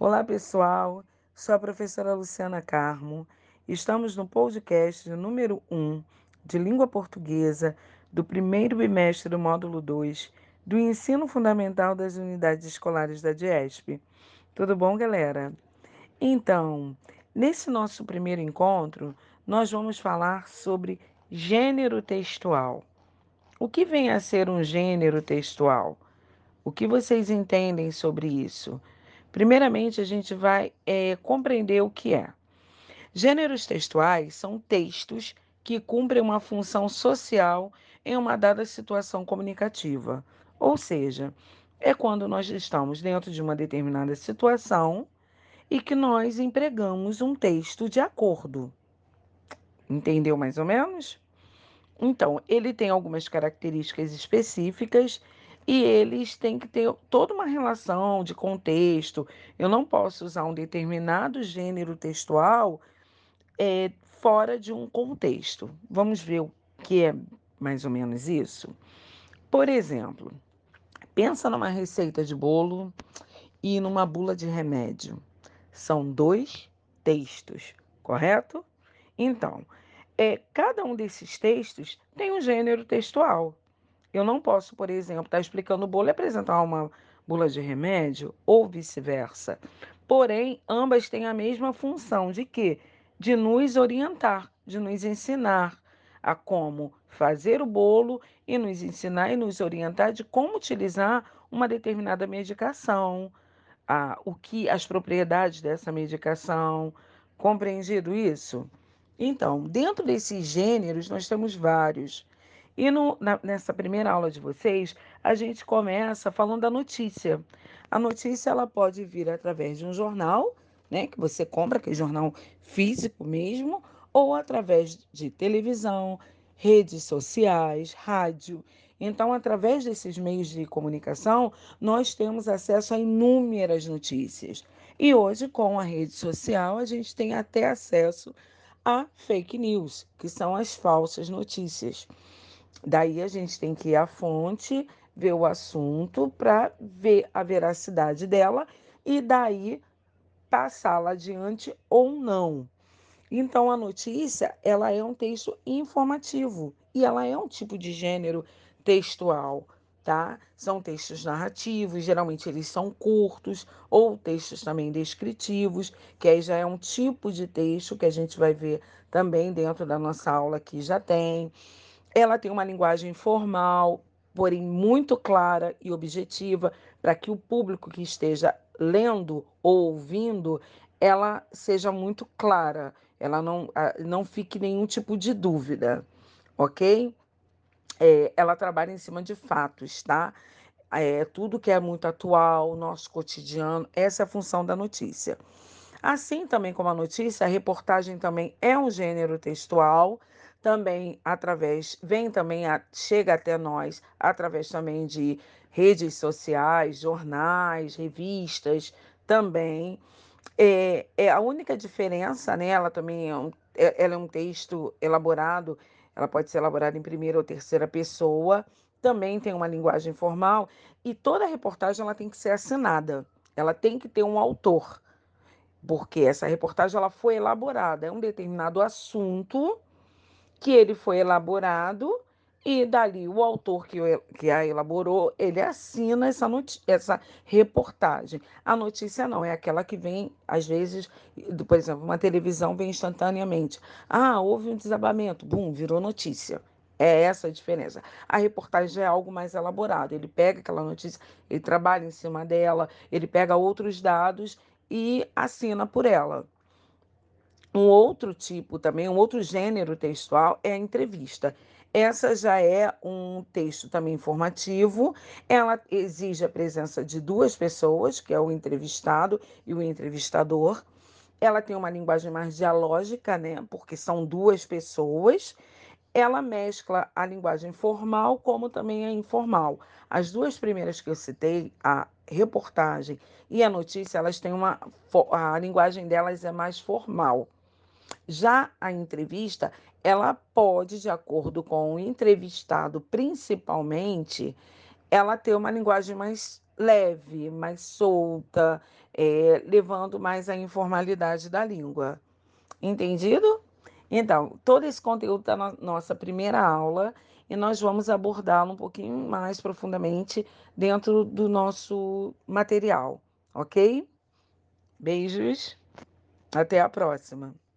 Olá, pessoal. Sou a professora Luciana Carmo. Estamos no podcast número 1 de língua portuguesa do primeiro bimestre do módulo 2 do ensino fundamental das unidades escolares da DIESP. Tudo bom, galera? Então, nesse nosso primeiro encontro, nós vamos falar sobre gênero textual. O que vem a ser um gênero textual? O que vocês entendem sobre isso? Primeiramente, a gente vai é, compreender o que é. Gêneros textuais são textos que cumprem uma função social em uma dada situação comunicativa. Ou seja, é quando nós estamos dentro de uma determinada situação e que nós empregamos um texto de acordo. Entendeu mais ou menos? Então, ele tem algumas características específicas e eles têm que ter toda uma relação de contexto. Eu não posso usar um determinado gênero textual é, fora de um contexto. Vamos ver o que é mais ou menos isso? Por exemplo, pensa numa receita de bolo e numa bula de remédio. São dois textos, correto? Então, é, cada um desses textos tem um gênero textual. Eu não posso, por exemplo, estar explicando o bolo e apresentar uma bula de remédio ou vice-versa. Porém, ambas têm a mesma função de quê? De nos orientar, de nos ensinar a como fazer o bolo e nos ensinar e nos orientar de como utilizar uma determinada medicação, a, o que as propriedades dessa medicação. Compreendido isso? Então, dentro desses gêneros, nós temos vários. E no, na, nessa primeira aula de vocês, a gente começa falando da notícia. A notícia ela pode vir através de um jornal, né, que você compra, que é jornal físico mesmo, ou através de televisão, redes sociais, rádio. Então, através desses meios de comunicação, nós temos acesso a inúmeras notícias. E hoje, com a rede social, a gente tem até acesso a fake news, que são as falsas notícias. Daí a gente tem que ir à fonte, ver o assunto para ver a veracidade dela e daí passá-la adiante ou não. Então a notícia, ela é um texto informativo e ela é um tipo de gênero textual, tá? São textos narrativos, geralmente eles são curtos ou textos também descritivos, que aí já é um tipo de texto que a gente vai ver também dentro da nossa aula que já tem. Ela tem uma linguagem formal, porém muito clara e objetiva, para que o público que esteja lendo ou ouvindo, ela seja muito clara, ela não, não fique nenhum tipo de dúvida, ok? É, ela trabalha em cima de fatos, tá? É, tudo que é muito atual, nosso cotidiano, essa é a função da notícia. Assim também como a notícia, a reportagem também é um gênero textual, também através, vem também, a, chega até nós através também de redes sociais, jornais, revistas, também. É, é a única diferença, né? Ela também é um, é, ela é um texto elaborado, ela pode ser elaborada em primeira ou terceira pessoa, também tem uma linguagem formal e toda reportagem ela tem que ser assinada, ela tem que ter um autor, porque essa reportagem ela foi elaborada, é um determinado assunto que ele foi elaborado e dali o autor que, que a elaborou, ele assina essa, essa reportagem. A notícia não, é aquela que vem, às vezes, por exemplo, uma televisão vem instantaneamente. Ah, houve um desabamento, bum, virou notícia. É essa a diferença. A reportagem é algo mais elaborado. Ele pega aquela notícia, ele trabalha em cima dela, ele pega outros dados e assina por ela. Um outro tipo também, um outro gênero textual é a entrevista. Essa já é um texto também informativo. Ela exige a presença de duas pessoas, que é o entrevistado e o entrevistador. Ela tem uma linguagem mais dialógica, né? Porque são duas pessoas. Ela mescla a linguagem formal como também a informal. As duas primeiras que eu citei, a reportagem e a notícia, elas têm uma a linguagem delas é mais formal. Já a entrevista, ela pode, de acordo com o entrevistado, principalmente, ela ter uma linguagem mais leve, mais solta, é, levando mais a informalidade da língua. Entendido? Então, todo esse conteúdo está na nossa primeira aula e nós vamos abordá-lo um pouquinho mais profundamente dentro do nosso material, ok? Beijos, até a próxima.